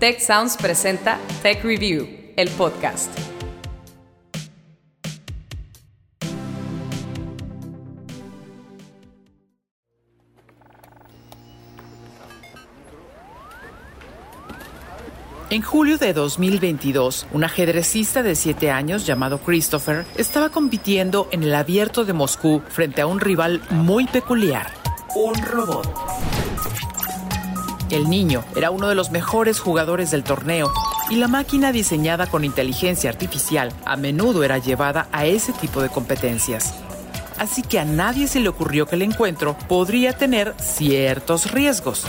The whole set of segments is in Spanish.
Tech Sounds presenta Tech Review, el podcast. En julio de 2022, un ajedrecista de 7 años llamado Christopher estaba compitiendo en el abierto de Moscú frente a un rival muy peculiar, un robot. El niño era uno de los mejores jugadores del torneo y la máquina diseñada con inteligencia artificial a menudo era llevada a ese tipo de competencias. Así que a nadie se le ocurrió que el encuentro podría tener ciertos riesgos.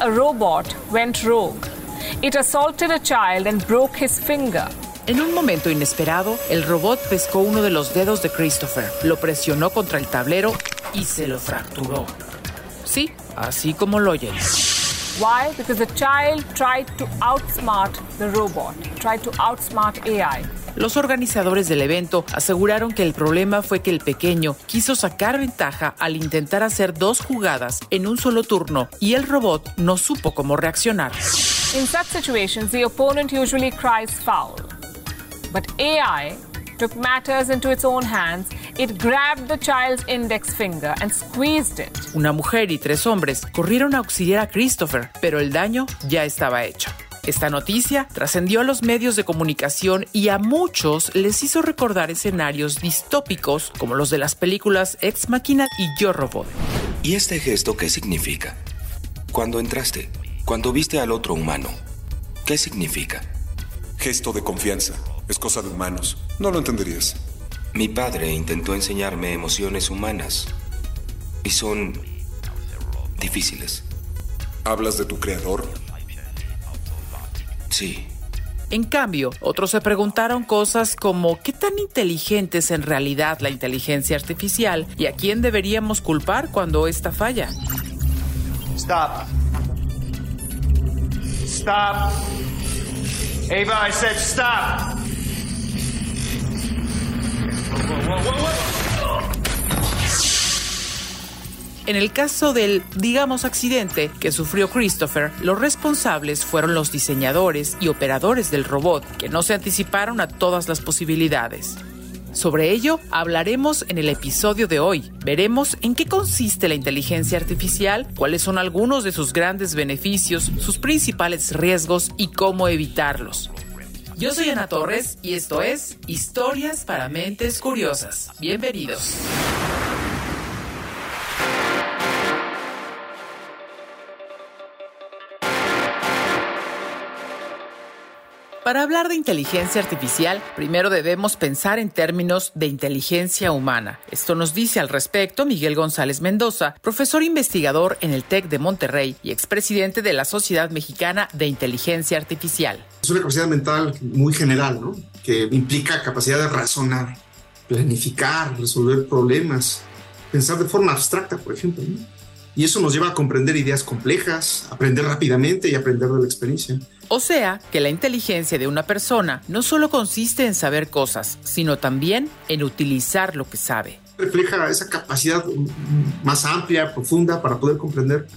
A robot went rogue. It assaulted a child and broke his finger. En un momento inesperado, el robot pescó uno de los dedos de Christopher, lo presionó contra el tablero y se lo fracturó. Sí, así como lo oyen. Why? Because the child tried to outsmart the robot, tried to outsmart AI. Los organizadores del evento aseguraron que el problema fue que el pequeño quiso sacar ventaja al intentar hacer dos jugadas en un solo turno y el robot no supo cómo reaccionar. In such situations, the opponent usually cries foul. But AI took matters into its own hands. It grabbed the child's index finger and squeezed it. Una mujer y tres hombres corrieron a auxiliar a Christopher, pero el daño ya estaba hecho. Esta noticia trascendió a los medios de comunicación y a muchos les hizo recordar escenarios distópicos como los de las películas Ex Machina y Yo Robot. ¿Y este gesto qué significa? Cuando entraste, cuando viste al otro humano, ¿qué significa? Gesto de confianza. Es cosa de humanos. No lo entenderías. Mi padre intentó enseñarme emociones humanas y son difíciles. ¿Hablas de tu creador? Sí. En cambio, otros se preguntaron cosas como ¿qué tan inteligente es en realidad la inteligencia artificial y a quién deberíamos culpar cuando esta falla? Stop. Stop. Ava, I said stop. En el caso del, digamos, accidente que sufrió Christopher, los responsables fueron los diseñadores y operadores del robot, que no se anticiparon a todas las posibilidades. Sobre ello hablaremos en el episodio de hoy. Veremos en qué consiste la inteligencia artificial, cuáles son algunos de sus grandes beneficios, sus principales riesgos y cómo evitarlos. Yo soy Ana Torres y esto es Historias para Mentes Curiosas. Bienvenidos. Para hablar de inteligencia artificial, primero debemos pensar en términos de inteligencia humana. Esto nos dice al respecto Miguel González Mendoza, profesor investigador en el TEC de Monterrey y expresidente de la Sociedad Mexicana de Inteligencia Artificial. Es una capacidad mental muy general, ¿no? Que implica capacidad de razonar, planificar, resolver problemas, pensar de forma abstracta, por ejemplo. Y eso nos lleva a comprender ideas complejas, aprender rápidamente y aprender de la experiencia. O sea, que la inteligencia de una persona no solo consiste en saber cosas, sino también en utilizar lo que sabe. Refleja esa capacidad más amplia, profunda para poder comprender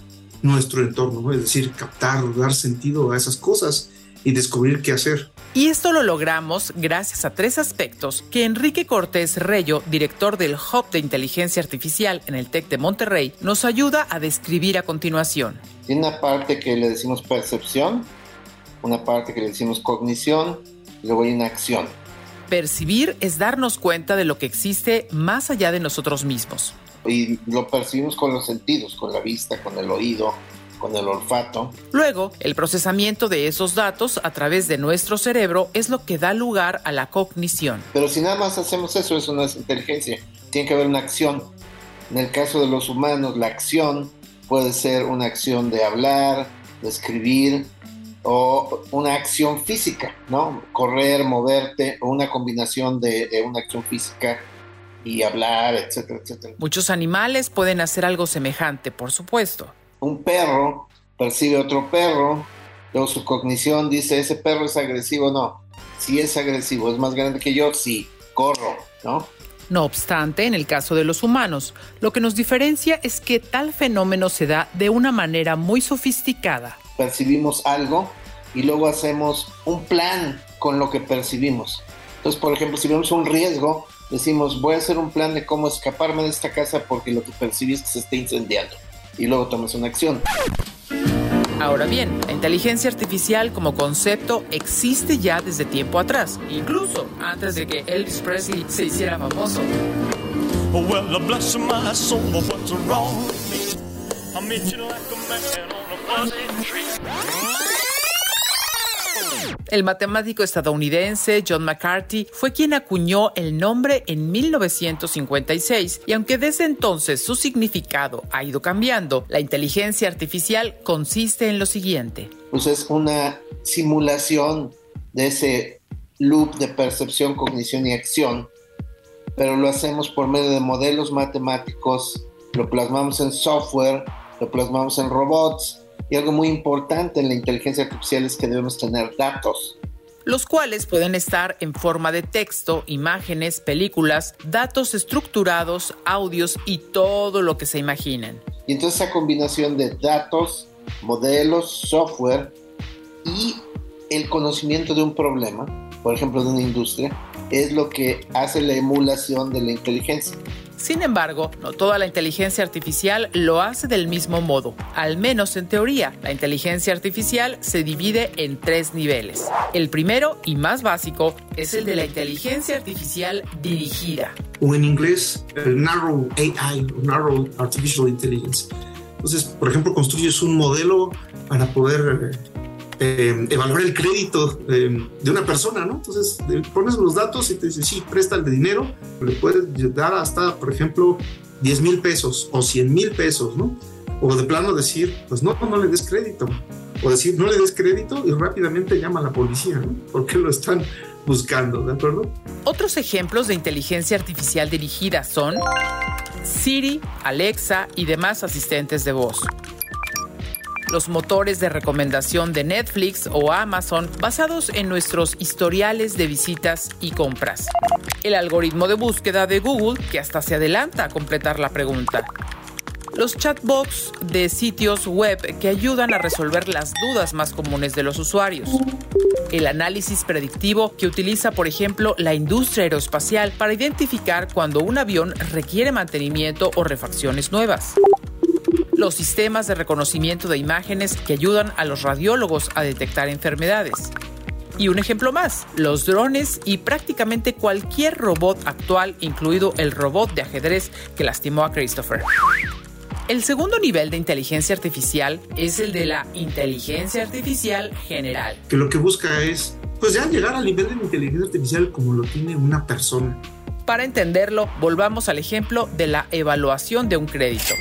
nuestro entorno, ¿no? es decir, captar, dar sentido a esas cosas y descubrir qué hacer. Y esto lo logramos gracias a tres aspectos que Enrique Cortés Reyo, director del Hub de Inteligencia Artificial en el TEC de Monterrey, nos ayuda a describir a continuación. Tiene una parte que le decimos percepción, una parte que le decimos cognición, y luego hay una acción. Percibir es darnos cuenta de lo que existe más allá de nosotros mismos. Y lo percibimos con los sentidos, con la vista, con el oído, con el olfato. Luego, el procesamiento de esos datos a través de nuestro cerebro es lo que da lugar a la cognición. Pero si nada más hacemos eso, eso no es inteligencia. Tiene que haber una acción. En el caso de los humanos, la acción puede ser una acción de hablar, de escribir, o una acción física, ¿no? Correr, moverte, o una combinación de, de, una acción física y hablar, etcétera, etcétera. Muchos animales pueden hacer algo semejante, por supuesto. Un perro percibe otro perro, luego su cognición dice, ese perro es agresivo, no. Si es agresivo, es más grande que yo, sí, corro, ¿no? No obstante, en el caso de los humanos, lo que nos diferencia es que tal fenómeno se da de una manera muy sofisticada. Percibimos algo y luego hacemos un plan con lo que percibimos. Entonces, por ejemplo, si vemos un riesgo, decimos, voy a hacer un plan de cómo escaparme de esta casa porque lo que percibí es que se está incendiando. Y luego tomas una acción. Ahora bien, la inteligencia artificial como concepto existe ya desde tiempo atrás, incluso antes de que Elvis Presley se hiciera famoso. El matemático estadounidense John McCarthy fue quien acuñó el nombre en 1956 y aunque desde entonces su significado ha ido cambiando, la inteligencia artificial consiste en lo siguiente. Pues es una simulación de ese loop de percepción, cognición y acción, pero lo hacemos por medio de modelos matemáticos, lo plasmamos en software, lo plasmamos en robots y algo muy importante en la inteligencia artificial es que debemos tener datos. Los cuales pueden estar en forma de texto, imágenes, películas, datos estructurados, audios y todo lo que se imaginen. Y entonces esa combinación de datos, modelos, software y el conocimiento de un problema, por ejemplo de una industria, es lo que hace la emulación de la inteligencia. Sin embargo, no toda la inteligencia artificial lo hace del mismo modo. Al menos en teoría, la inteligencia artificial se divide en tres niveles. El primero y más básico es el de la inteligencia artificial dirigida. O en inglés, Narrow AI, Narrow Artificial Intelligence. Entonces, por ejemplo, construyes un modelo para poder eh, evaluar el crédito eh, de una persona, ¿no? Entonces pones los datos y te dice, sí, presta el dinero, le puedes dar hasta, por ejemplo, 10 mil pesos o 100 mil pesos, ¿no? O de plano decir, pues no, no le des crédito. O decir, no le des crédito y rápidamente llama a la policía, ¿no? Porque lo están buscando, ¿de acuerdo? Otros ejemplos de inteligencia artificial dirigida son Siri, Alexa y demás asistentes de voz los motores de recomendación de Netflix o Amazon basados en nuestros historiales de visitas y compras. El algoritmo de búsqueda de Google que hasta se adelanta a completar la pregunta. Los chatbots de sitios web que ayudan a resolver las dudas más comunes de los usuarios. El análisis predictivo que utiliza, por ejemplo, la industria aeroespacial para identificar cuando un avión requiere mantenimiento o refacciones nuevas los sistemas de reconocimiento de imágenes que ayudan a los radiólogos a detectar enfermedades. Y un ejemplo más, los drones y prácticamente cualquier robot actual, incluido el robot de ajedrez que lastimó a Christopher. El segundo nivel de inteligencia artificial es el de la inteligencia artificial general. Que lo que busca es, pues ya llegar al nivel de inteligencia artificial como lo tiene una persona. Para entenderlo, volvamos al ejemplo de la evaluación de un crédito.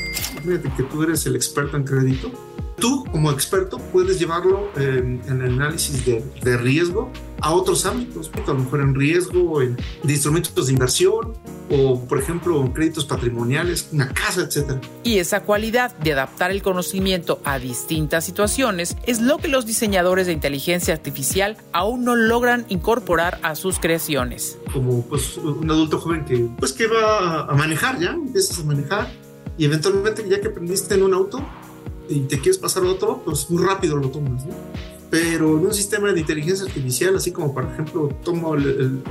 Fíjate que tú eres el experto en crédito. Tú, como experto, puedes llevarlo en, el análisis de, de, riesgo a otros ámbitos, a lo mejor en riesgo, en de instrumentos de inversión, o por ejemplo en créditos patrimoniales, una casa, etc. Y esa cualidad de adaptar el conocimiento a distintas situaciones es lo que los diseñadores de inteligencia artificial aún no logran incorporar a sus creaciones. Como pues un adulto joven que pues que va a manejar ya, empiezas a manejar y eventualmente ya que aprendiste en un auto y te quieres pasar a otro, pues muy rápido lo tomas, ¿no? Pero en un sistema de inteligencia artificial, así como por ejemplo tomo el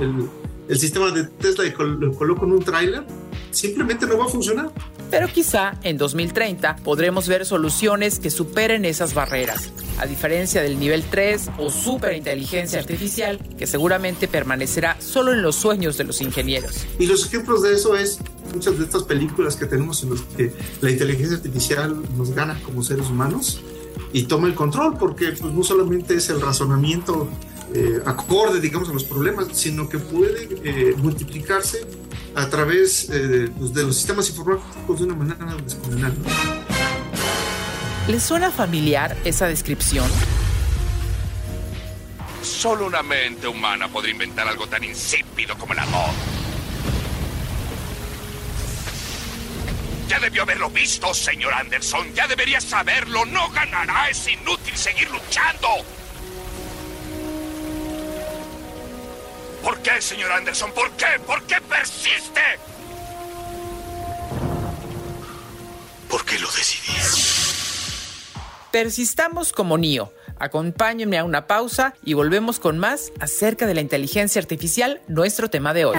el sistema de Tesla y lo coloco en un tráiler, simplemente no va a funcionar. Pero quizá en 2030 podremos ver soluciones que superen esas barreras, a diferencia del nivel 3 o superinteligencia artificial, que seguramente permanecerá solo en los sueños de los ingenieros. Y los ejemplos de eso es muchas de estas películas que tenemos en las que la inteligencia artificial nos gana como seres humanos y toma el control, porque pues, no solamente es el razonamiento eh, acorde, digamos, a los problemas, sino que puede eh, multiplicarse a través eh, pues, de los sistemas informáticos de una manera descomunal. ¿Les suena familiar esa descripción? Solo una mente humana podría inventar algo tan insípido como el amor. Ya debió haberlo visto, señor Anderson. Ya debería saberlo. No ganará. Es inútil seguir luchando. ¿Por qué, señor Anderson? ¿Por qué? ¿Por qué persiste? Porque lo decidí. Persistamos como NIO. Acompáñenme a una pausa y volvemos con más acerca de la inteligencia artificial, nuestro tema de hoy.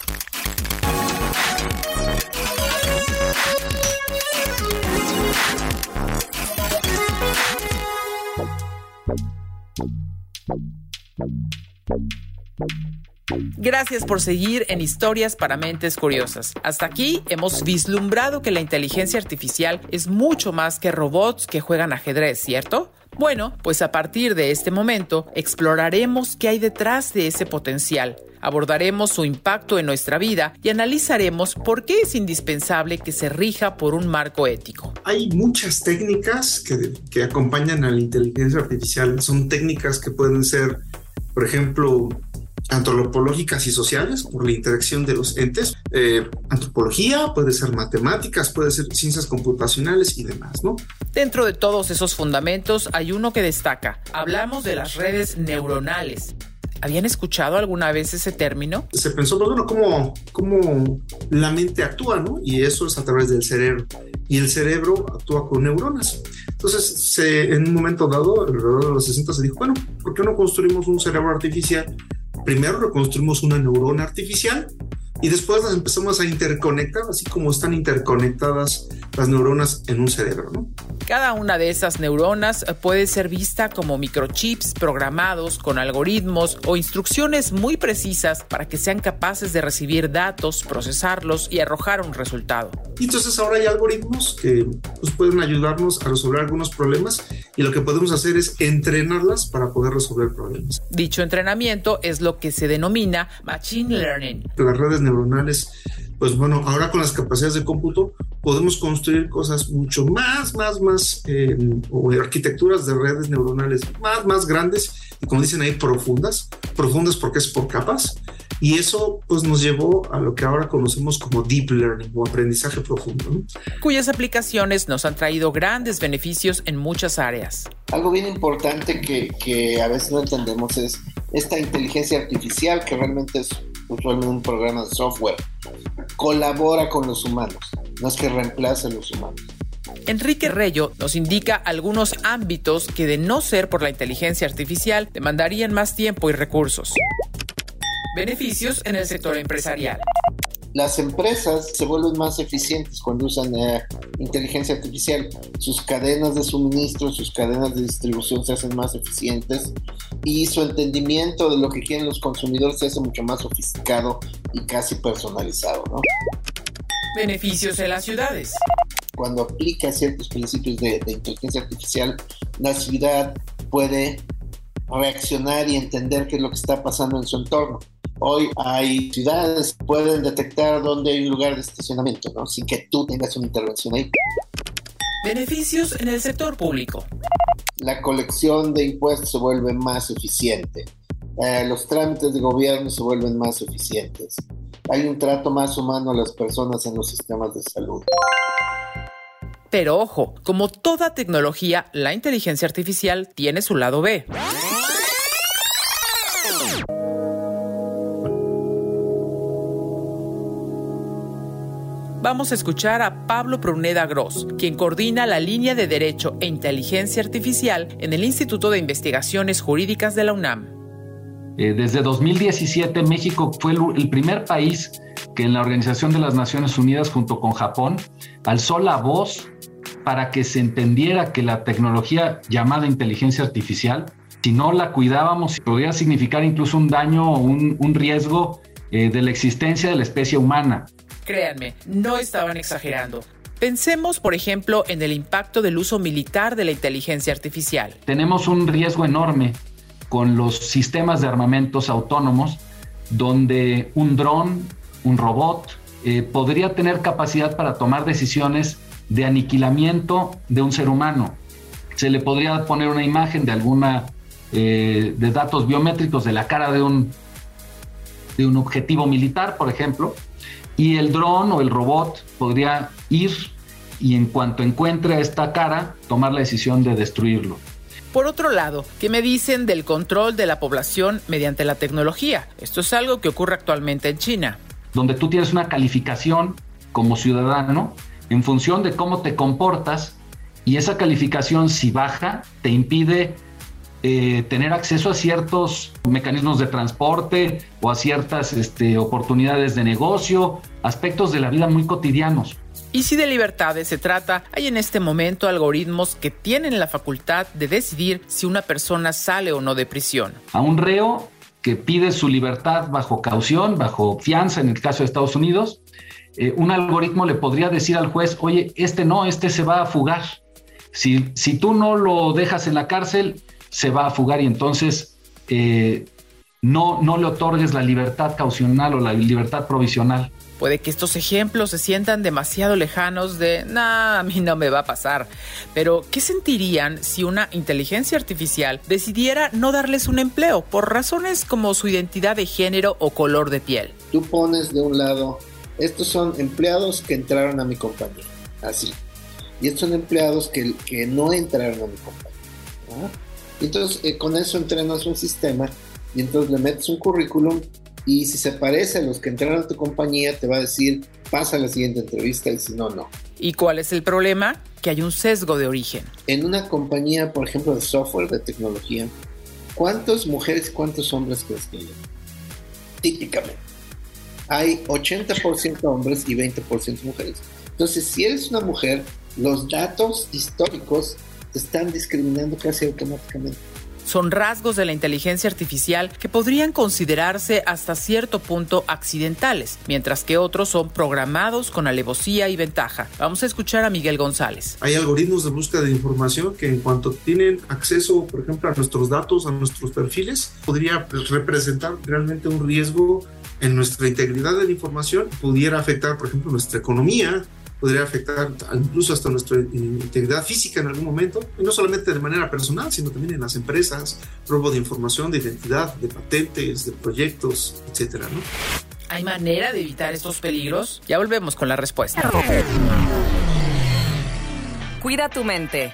Gracias por seguir en Historias para Mentes Curiosas. Hasta aquí hemos vislumbrado que la inteligencia artificial es mucho más que robots que juegan ajedrez, ¿cierto? Bueno, pues a partir de este momento exploraremos qué hay detrás de ese potencial. Abordaremos su impacto en nuestra vida y analizaremos por qué es indispensable que se rija por un marco ético. Hay muchas técnicas que, acompañan a la inteligencia artificial. Son técnicas que pueden ser, por ejemplo, antropológicas y sociales por la interacción de los entes. Eh, antropología, puede ser matemáticas, puede ser ciencias computacionales y demás, ¿no? Dentro de todos esos fundamentos hay uno que destaca. Hablamos de las redes neuronales. ¿Habían escuchado alguna vez ese término? Se pensó, pues, bueno, cómo, cómo la mente actúa, ¿no? Y eso es a través del cerebro. Y el cerebro actúa con neuronas. Entonces, se, en un momento dado, alrededor de los 60, se dijo, bueno, ¿por qué no construimos un cerebro artificial primero reconstruimos una neurona artificial y después las empezamos a interconectar, así como están interconectadas las neuronas en un cerebro. ¿no? Cada una de esas neuronas puede ser vista como microchips programados con algoritmos o instrucciones muy precisas para que sean capaces de recibir datos, procesarlos y arrojar un resultado. Y entonces ahora hay algoritmos que pues, pueden ayudarnos a resolver algunos problemas y lo que podemos hacer es entrenarlas para poder resolver problemas. Dicho entrenamiento es lo que se denomina Machine Learning. Las redes neuronales, pues bueno, ahora con las capacidades de cómputo podemos construir cosas mucho más, más, más, eh, o arquitecturas de redes neuronales más, más grandes y como dicen ahí, profundas, profundas porque es por capas. Y eso pues nos llevó a lo que ahora conocemos como deep learning o aprendizaje profundo, ¿no? cuyas aplicaciones nos han traído grandes beneficios en muchas áreas. Algo bien importante que, que a veces no entendemos es esta inteligencia artificial que realmente es usualmente un programa de software, colabora con los humanos, no es que reemplace a los humanos. Enrique Reyo nos indica algunos ámbitos que de no ser por la inteligencia artificial demandarían más tiempo y recursos. Beneficios en el sector empresarial. Las empresas se vuelven más eficientes cuando usan eh, inteligencia artificial. Sus cadenas de suministro, sus cadenas de distribución se hacen más eficientes y su entendimiento de lo que quieren los consumidores se hace mucho más sofisticado y casi personalizado. ¿no? Beneficios en las ciudades. Cuando aplica ciertos principios de, de inteligencia artificial, la ciudad puede reaccionar y entender qué es lo que está pasando en su entorno. Hoy hay ciudades que pueden detectar dónde hay un lugar de estacionamiento, ¿no? sin que tú tengas una intervención ahí. Beneficios en el sector público. La colección de impuestos se vuelve más eficiente. Eh, los trámites de gobierno se vuelven más eficientes. Hay un trato más humano a las personas en los sistemas de salud. Pero ojo, como toda tecnología, la inteligencia artificial tiene su lado B. Vamos a escuchar a Pablo Pruneda Gross, quien coordina la línea de Derecho e Inteligencia Artificial en el Instituto de Investigaciones Jurídicas de la UNAM. Eh, desde 2017, México fue el primer país que en la Organización de las Naciones Unidas, junto con Japón, alzó la voz para que se entendiera que la tecnología llamada inteligencia artificial, si no la cuidábamos, podría significar incluso un daño o un, riesgo eh, de la existencia de la especie humana. Créanme, no estaban exagerando. Pensemos, por ejemplo, en el impacto del uso militar de la inteligencia artificial. Tenemos un riesgo enorme con los sistemas de armamentos autónomos, donde un dron, un robot, eh, podría tener capacidad para tomar decisiones de aniquilamiento de un ser humano. Se le podría poner una imagen de alguna eh, de datos biométricos de la cara de un, de un objetivo militar, por ejemplo, y el dron o el robot podría ir y en cuanto encuentre esta cara, tomar la decisión de destruirlo. Por otro lado, ¿qué me dicen del control de la población mediante la tecnología? Esto es algo que ocurre actualmente en China. Donde tú tienes una calificación como ciudadano en función de cómo te comportas y esa calificación si baja te impide eh, tener acceso a ciertos mecanismos de transporte o a ciertas este, oportunidades de negocio, aspectos de la vida muy cotidianos. Y si de libertades se trata, hay en este momento algoritmos que tienen la facultad de decidir si una persona sale o no de prisión. A un reo que pide su libertad bajo caución, bajo fianza en el caso de Estados Unidos, eh, un algoritmo le podría decir al juez, oye, este no, este se va a fugar. Si, si tú no lo dejas en la cárcel, se va a fugar y entonces eh, no, no le otorgues la libertad caucional o la libertad provisional. Puede que estos ejemplos se sientan demasiado lejanos de, nah, a mí no me va a pasar. Pero, ¿qué sentirían si una inteligencia artificial decidiera no darles un empleo por razones como su identidad de género o color de piel? Tú pones de un lado, estos son empleados que entraron a mi compañía, así. Y estos son empleados que, que no entraron a mi compañía. Entonces, eh, con eso entrenas un sistema y entonces le metes un currículum y si se parece a los que entraron a tu compañía, te va a decir, pasa a la siguiente entrevista y si no, no. ¿Y cuál es el problema? Que hay un sesgo de origen. En una compañía, por ejemplo, de software, de tecnología, ¿cuántas mujeres y cuántos hombres crees que hay? Típicamente. Hay 80% hombres y 20% mujeres. Entonces, si eres una mujer, los datos históricos están discriminando casi automáticamente son rasgos de la inteligencia artificial que podrían considerarse hasta cierto punto accidentales, mientras que otros son programados con alevosía y ventaja. Vamos a escuchar a Miguel González. Hay algoritmos de búsqueda de información que en cuanto tienen acceso, por ejemplo, a nuestros datos, a nuestros perfiles, podría representar realmente un riesgo en nuestra integridad de la información, pudiera afectar, por ejemplo, nuestra economía, podría afectar incluso hasta nuestra integridad física en algún momento, y no solamente de manera personal, sino también en las empresas, robo de información, de identidad, de patentes, de proyectos, etcétera, ¿no? ¿Hay manera de evitar estos peligros? Ya volvemos con la respuesta. Cuida tu mente.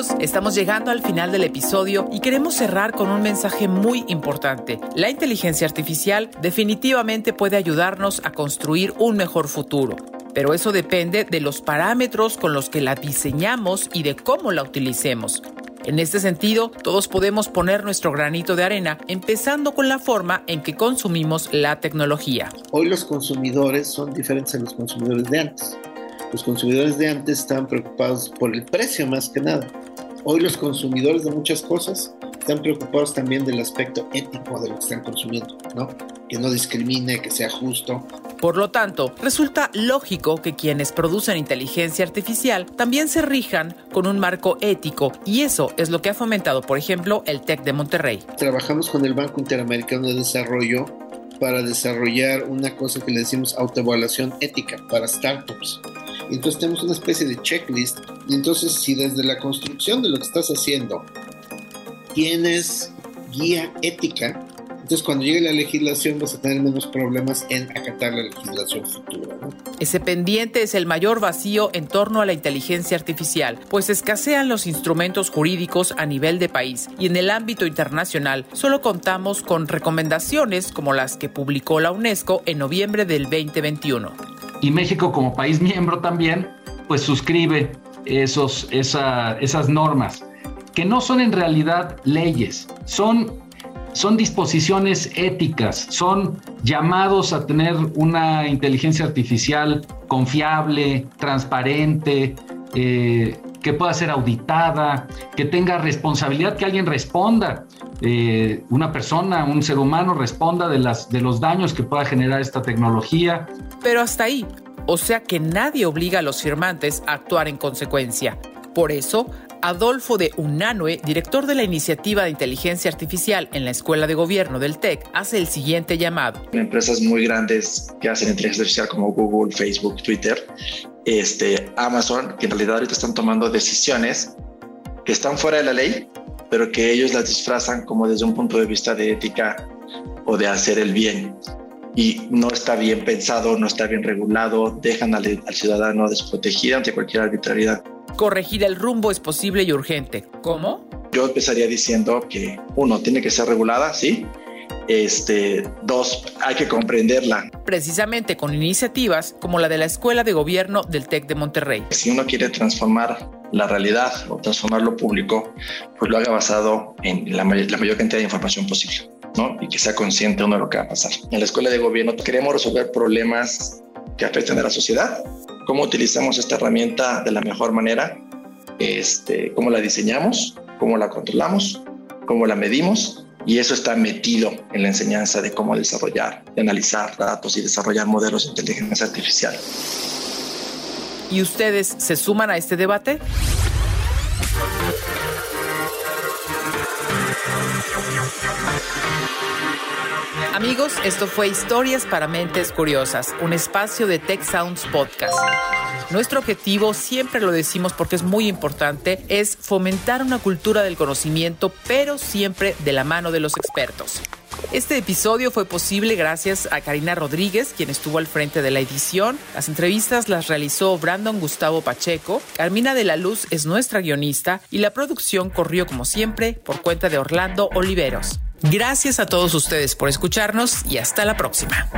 Amigos, estamos llegando al final del episodio y queremos cerrar con un mensaje muy importante. La inteligencia artificial definitivamente puede ayudarnos a construir un mejor futuro. Pero eso depende de los parámetros con los que la diseñamos y de cómo la utilicemos. En este sentido, todos podemos poner nuestro granito de arena, empezando con la forma en que consumimos la tecnología. Hoy los consumidores son diferentes a los consumidores de antes. Los consumidores de antes estaban preocupados por el precio más que nada. Hoy los consumidores de muchas cosas están preocupados también del aspecto ético de lo que están consumiendo, ¿no? Que no discrimine, que sea justo. Por lo tanto, resulta lógico que quienes producen inteligencia artificial también se rijan con un marco ético y eso es lo que ha fomentado, por ejemplo, el TEC de Monterrey. Trabajamos con el Banco Interamericano de Desarrollo para desarrollar una cosa que le decimos autoevaluación ética para startups. Entonces tenemos una especie de checklist y entonces si desde la construcción de lo que estás haciendo tienes guía ética, entonces cuando llegue la legislación vas a tener menos problemas en acatar la legislación futura. Ese pendiente es el mayor vacío en torno a la inteligencia artificial, pues escasean los instrumentos jurídicos a nivel de país y en el ámbito internacional solo contamos con recomendaciones como las que publicó la UNESCO en noviembre del 2021. Y México como país miembro también, pues suscribe esos, esa, esas normas, que no son en realidad leyes, son son disposiciones éticas, son llamados a tener una inteligencia artificial confiable, transparente, eh, que pueda ser auditada, que tenga responsabilidad, que alguien responda, eh, una persona, un ser humano responda de, las, de los daños que pueda generar esta tecnología. Pero hasta ahí, o sea que nadie obliga a los firmantes a actuar en consecuencia. Por eso, Adolfo de Unanue, director de la iniciativa de inteligencia artificial en la Escuela de Gobierno del TEC, hace el siguiente llamado. Empresas muy grandes que hacen inteligencia artificial como Google, Facebook, Twitter, este, Amazon, que en realidad ahorita están tomando decisiones que están fuera de la ley, pero que ellos las disfrazan como desde un punto de vista de ética o de hacer el bien. Y no está bien pensado, no está bien regulado, dejan al, al ciudadano desprotegido ante cualquier arbitrariedad. Corregir el rumbo es posible y urgente. ¿Cómo? Yo empezaría diciendo que, uno, tiene que ser regulada, sí. Este, dos, hay que comprenderla. Precisamente con iniciativas como la de la Escuela de Gobierno del TEC de Monterrey. Si uno quiere transformar la realidad o transformar lo público, pues lo haga basado en la, may la mayor cantidad de información posible. ¿No? y que sea consciente uno de lo que va a pasar. En la escuela de gobierno queremos resolver problemas que afecten a la sociedad, cómo utilizamos esta herramienta de la mejor manera, este, cómo la diseñamos, cómo la controlamos, cómo la medimos y eso está metido en la enseñanza de cómo desarrollar, de analizar datos y desarrollar modelos de inteligencia artificial. ¿Y ustedes se suman a este debate? Amigos, esto fue Historias para Mentes Curiosas, un espacio de Tech Sounds Podcast. Nuestro objetivo, siempre lo decimos porque es muy importante, es fomentar una cultura del conocimiento, pero siempre de la mano de los expertos. Este episodio fue posible gracias a Karina Rodríguez, quien estuvo al frente de la edición. Las entrevistas las realizó Brandon Gustavo Pacheco. Carmina de la Luz es nuestra guionista y la producción corrió como siempre por cuenta de Orlando Oliveros. Gracias a todos ustedes por escucharnos y hasta la próxima.